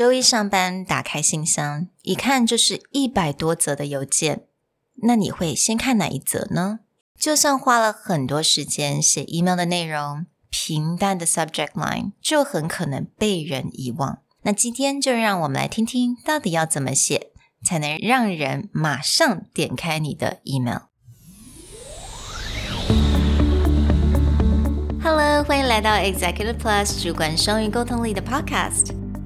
周一上班打开信箱，一看就是一百多则的邮件，那你会先看哪一则呢？就算花了很多时间写 email 的内容，平淡的 subject line 就很可能被人遗忘。那今天就让我们来听听，到底要怎么写，才能让人马上点开你的 email。Hello，欢迎来到 Executive Plus 主管双语沟通力的 Podcast。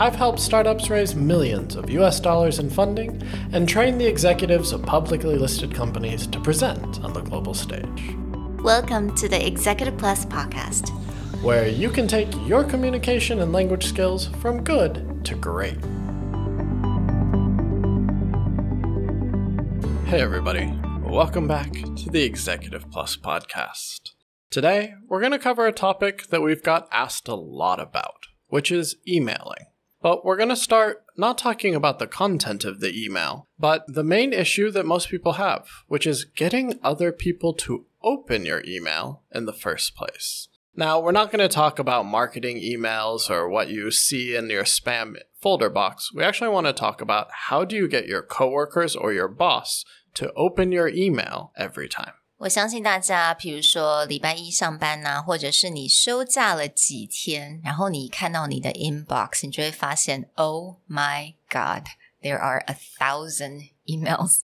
I've helped startups raise millions of US dollars in funding and train the executives of publicly listed companies to present on the global stage. Welcome to the Executive Plus podcast, where you can take your communication and language skills from good to great. Hey, everybody. Welcome back to the Executive Plus podcast. Today, we're going to cover a topic that we've got asked a lot about, which is emailing. But we're going to start not talking about the content of the email, but the main issue that most people have, which is getting other people to open your email in the first place. Now, we're not going to talk about marketing emails or what you see in your spam folder box. We actually want to talk about how do you get your coworkers or your boss to open your email every time. 我相信大家，比如说礼拜一上班呐、或者是你休假了几天，然后你看到你的 inbox，你就会发现，Oh my God, there are a thousand emails.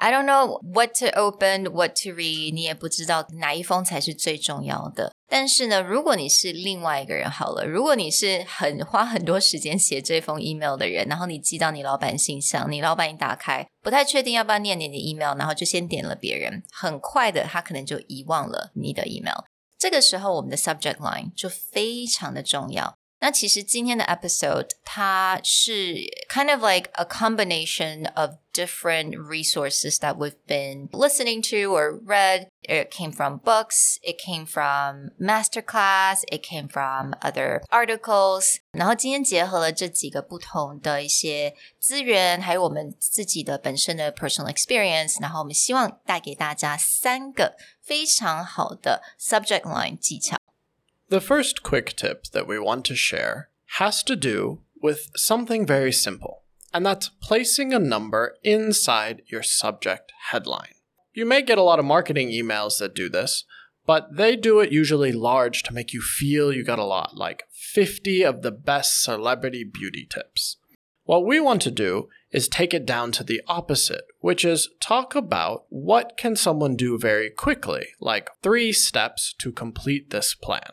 I don't know what to open, what to read，你也不知道哪一封才是最重要的。但是呢，如果你是另外一个人好了，如果你是很花很多时间写这封 email 的人，然后你寄到你老板信箱，你老板一打开，不太确定要不要念你的 email，然后就先点了别人，很快的他可能就遗忘了你的 email。这个时候，我们的 subject line 就非常的重要。那其实今天的 episode 它是 kind of like a combination of different resources that we've been listening to or read. It came from books, it came from masterclass, it came from other articles. 然后今天结合了这几个不同的一些资源，还有我们自己的本身的 personal experience，然后我们希望带给大家三个非常好的 subject line 技巧。 The first quick tip that we want to share has to do with something very simple, and that's placing a number inside your subject headline. You may get a lot of marketing emails that do this, but they do it usually large to make you feel you got a lot, like 50 of the best celebrity beauty tips. What we want to do is take it down to the opposite, which is talk about what can someone do very quickly, like 3 steps to complete this plan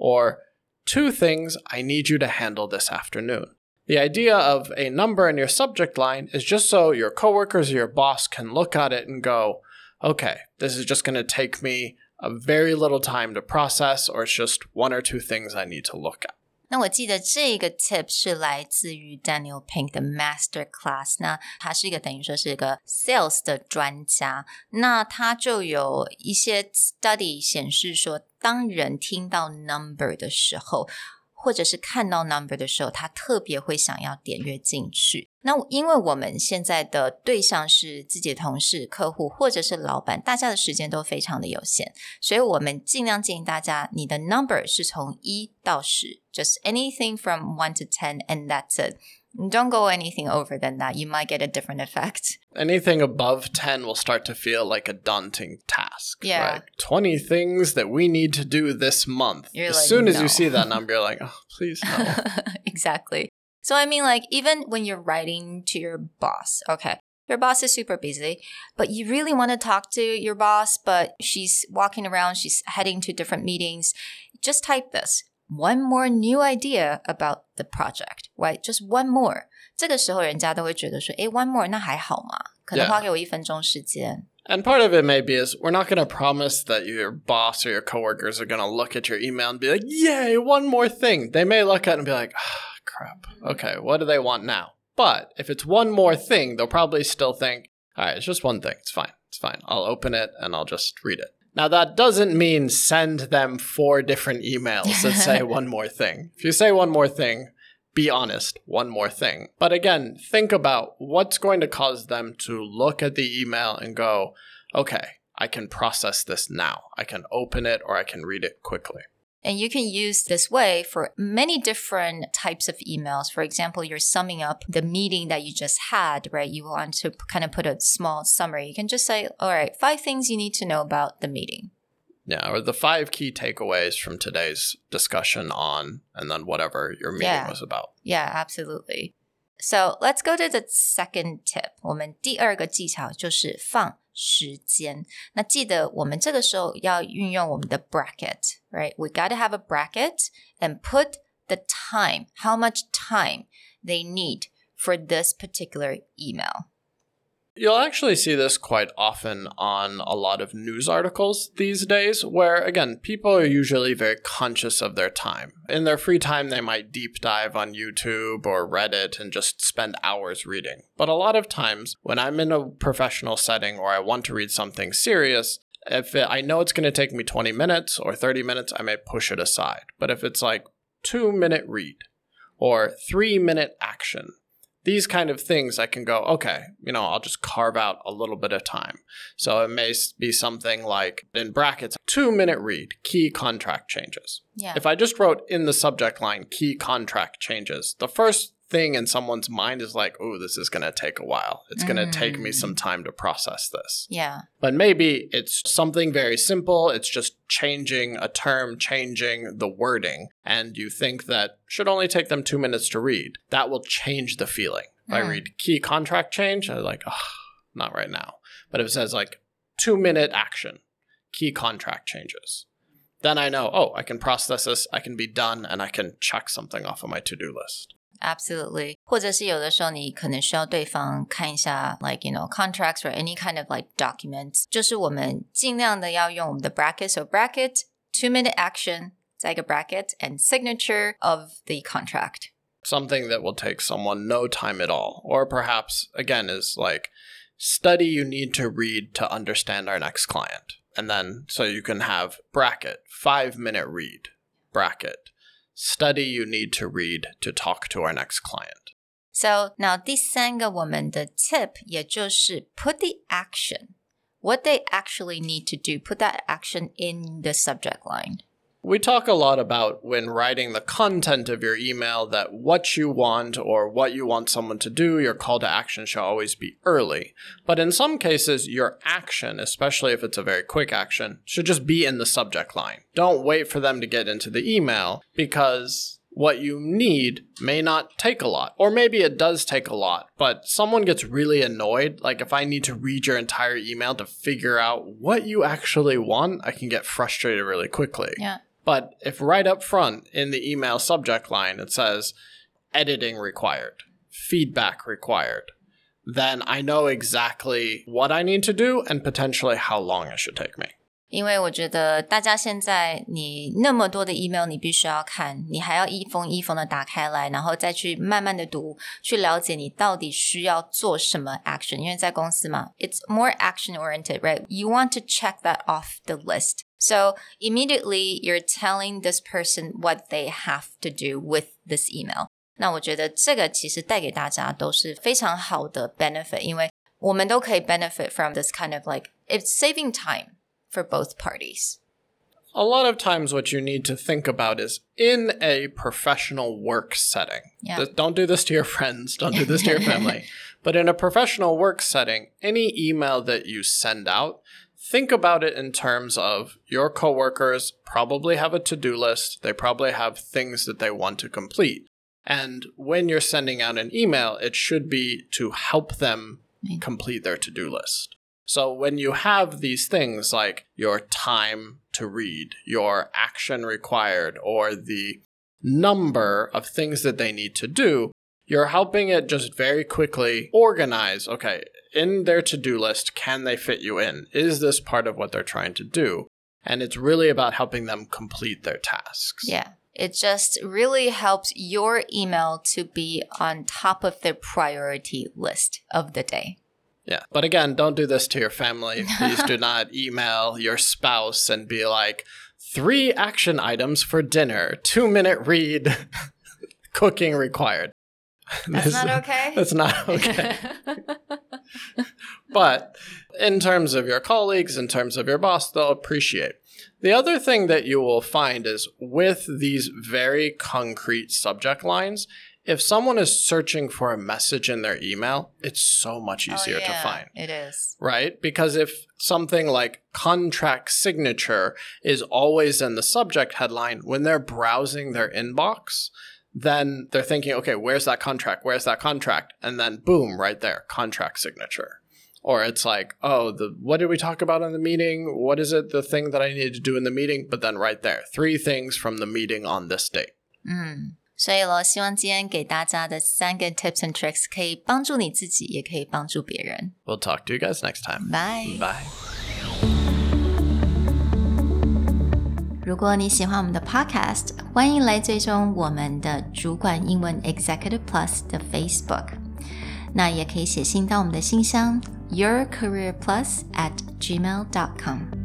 or two things I need you to handle this afternoon. The idea of a number in your subject line is just so your coworkers or your boss can look at it and go, okay, this is just going to take me a very little time to process, or it's just one or two things I need to look at. 那我记得这个 tip 是来自于 Daniel Pink 的 Master Class。那他是一个等于说是一个 sales 的专家。那他就有一些 study 显示说，当人听到 number 的时候，或者是看到 number 的时候，他特别会想要点阅进去。那因为我们现在的对象是自己的同事、客户或者是老板，大家的时间都非常的有限，所以我们尽量建议大家，你的 number 是从一到十，just anything from one to ten，and that's it。Don't go anything over than that. You might get a different effect. Anything above 10 will start to feel like a daunting task. Yeah. Right? 20 things that we need to do this month. You're as like, soon as you see that number, you're like, oh, please no. exactly. So, I mean, like, even when you're writing to your boss, okay, your boss is super busy, but you really want to talk to your boss, but she's walking around, she's heading to different meetings. Just type this one more new idea about the project, right? Just one more. 这个时候人家都会觉得说，诶 one more 那还好嘛，可能花给我一分钟时间。And part of it maybe is we're not going to promise that your boss or your coworkers are going to look at your email and be like, "Yay, one more thing." They may look at it and be like, crap. Okay, what do they want now? But if it's one more thing, they'll probably still think, all right, it's just one thing. It's fine. It's fine. I'll open it and I'll just read it. Now, that doesn't mean send them four different emails that say one more thing. If you say one more thing, be honest, one more thing. But again, think about what's going to cause them to look at the email and go, okay, I can process this now. I can open it or I can read it quickly. And you can use this way for many different types of emails. For example, you're summing up the meeting that you just had, right? You want to kind of put a small summary. You can just say, all right, five things you need to know about the meeting. Yeah, or the five key takeaways from today's discussion on, and then whatever your meeting Yeah. was about. Yeah, absolutely. So let's go to the second tip. 我们第二个技巧就是放 时间。那记得我们这个时候要运用我们的 bracket, right? We got to have a bracket and put the time, how much time they need for this particular email. You'll actually see this quite often on a lot of news articles these days, where again, people are usually very conscious of their time. In their free time, they might deep dive on YouTube or Reddit and just spend hours reading. But a lot of times, when I'm in a professional setting or I want to read something serious, if it, I know it's going to take me 20 minutes or 30 minutes, I may push it aside. But if it's like two minute read or three minute action, these kind of things I can go, okay, you know, I'll just carve out a little bit of time. So it may be something like in brackets, two minute read, key contract changes. Yeah. If I just wrote in the subject line, key contract changes, the first thing in someone's mind is like, oh, this is going to take a while. It's going to take me some time to process this. yeah. But maybe it's something very simple. It's just changing a term, changing the wording, and you think that should only take them two minutes to read. That will change the feeling. If I Mm. read key contract change, I'm like, oh, not right now. But if it says like two minute action, key contract changes, then I know, oh, I can process this, I can be done, and I can check something off of my to do list. Absolutely，或者是有的时候你可能需要对方看一下，like you know contracts or any kind of like documents，就是我们尽量的要用我们的 bracket，so bracket two minute action，再一个 bracket and signature of the contract。 something that will take someone no time at all. Or perhaps, again, is like study you need to read to understand our next client. And then, so you can have bracket, five minute read, bracket, study you need to read to talk to our next client. So now 第三个我们的 tip 也就是 put the action。What they actually need to do, put that action in the subject line. We talk a lot about when writing the content of your email that what you want or what you want someone to do, your call to action should always be early. But in some cases, your action, especially if it's a very quick action, should just be in the subject line. Don't wait for them to get into the email because what you need may not take a lot. Or maybe it does take a lot, but someone gets really annoyed. Like if I need to read your entire email to figure out what you actually want, I can get frustrated really quickly. Yeah. But if right up front in the email subject line it says editing required, feedback required, then I know exactly what I need to do and potentially how long it should take me. 因为我觉得大家现在你那么多的 email，你必须要看，你还要一封一封的打开来，然后再去慢慢的读，去了解你到底需要做什么 action。因为在公司嘛，it's more action oriented, right? You want to check that off the list. So immediately you're telling this person what they have to do with this email. 那我觉得这个其实带给大家都是非常好的 benefit，因为我们都可以 benefit from this kind of like it's saving time For both parties. A lot of times, what you need to think about is in a professional work setting. Yeah. Don't do this to your friends, don't do this to your family. But in a professional work setting, any email that you send out, think about it in terms of your coworkers probably have a to do list, they probably have things that they want to complete. And when you're sending out an email, it should be to help them complete their to do list. So when you have these things like your time to read, your action required, or the number of things that they need to do, you're helping it just very quickly organize okay, in their to do list, can they fit you in? Is this part of what they're trying to do? And it's really about helping them complete their tasks. Yeah. It just really helps your email to be on top of the priority list of the day. Yeah. But again, don't do this to your family. Please do not email your spouse and be like, three action items for dinner, two minute read, cooking required. That's this, not okay. That's not okay. but in terms of your colleagues, in terms of your boss, they'll appreciate. The other thing that you will find is with these very concrete subject lines, if someone is searching for a message in their email, it's so much oh, easier oh, yeah, to find. It is. Right? Because if something like contract signature is always in the subject headline, when they're browsing their inbox, then they're thinking, okay, where's that contract? Where's that contract? And then boom, right there, contract signature. Or it's like, oh, the what did we talk about in the meeting? What is it, the thing that I need to do in the meeting? But then right there, three things from the meeting on this date. 嗯，所以咯，希望今天给大家的三个 tips and tricks 可以帮助你自己，也可以帮助别人。We'll talk to you guys next time. Bye. Bye. 如果你喜欢我们的 podcast，欢迎来追踪我们的主管英文 Executive Plus 的 Facebook。那也可以写信到我们的信箱 yourcareerplus at gmail.com。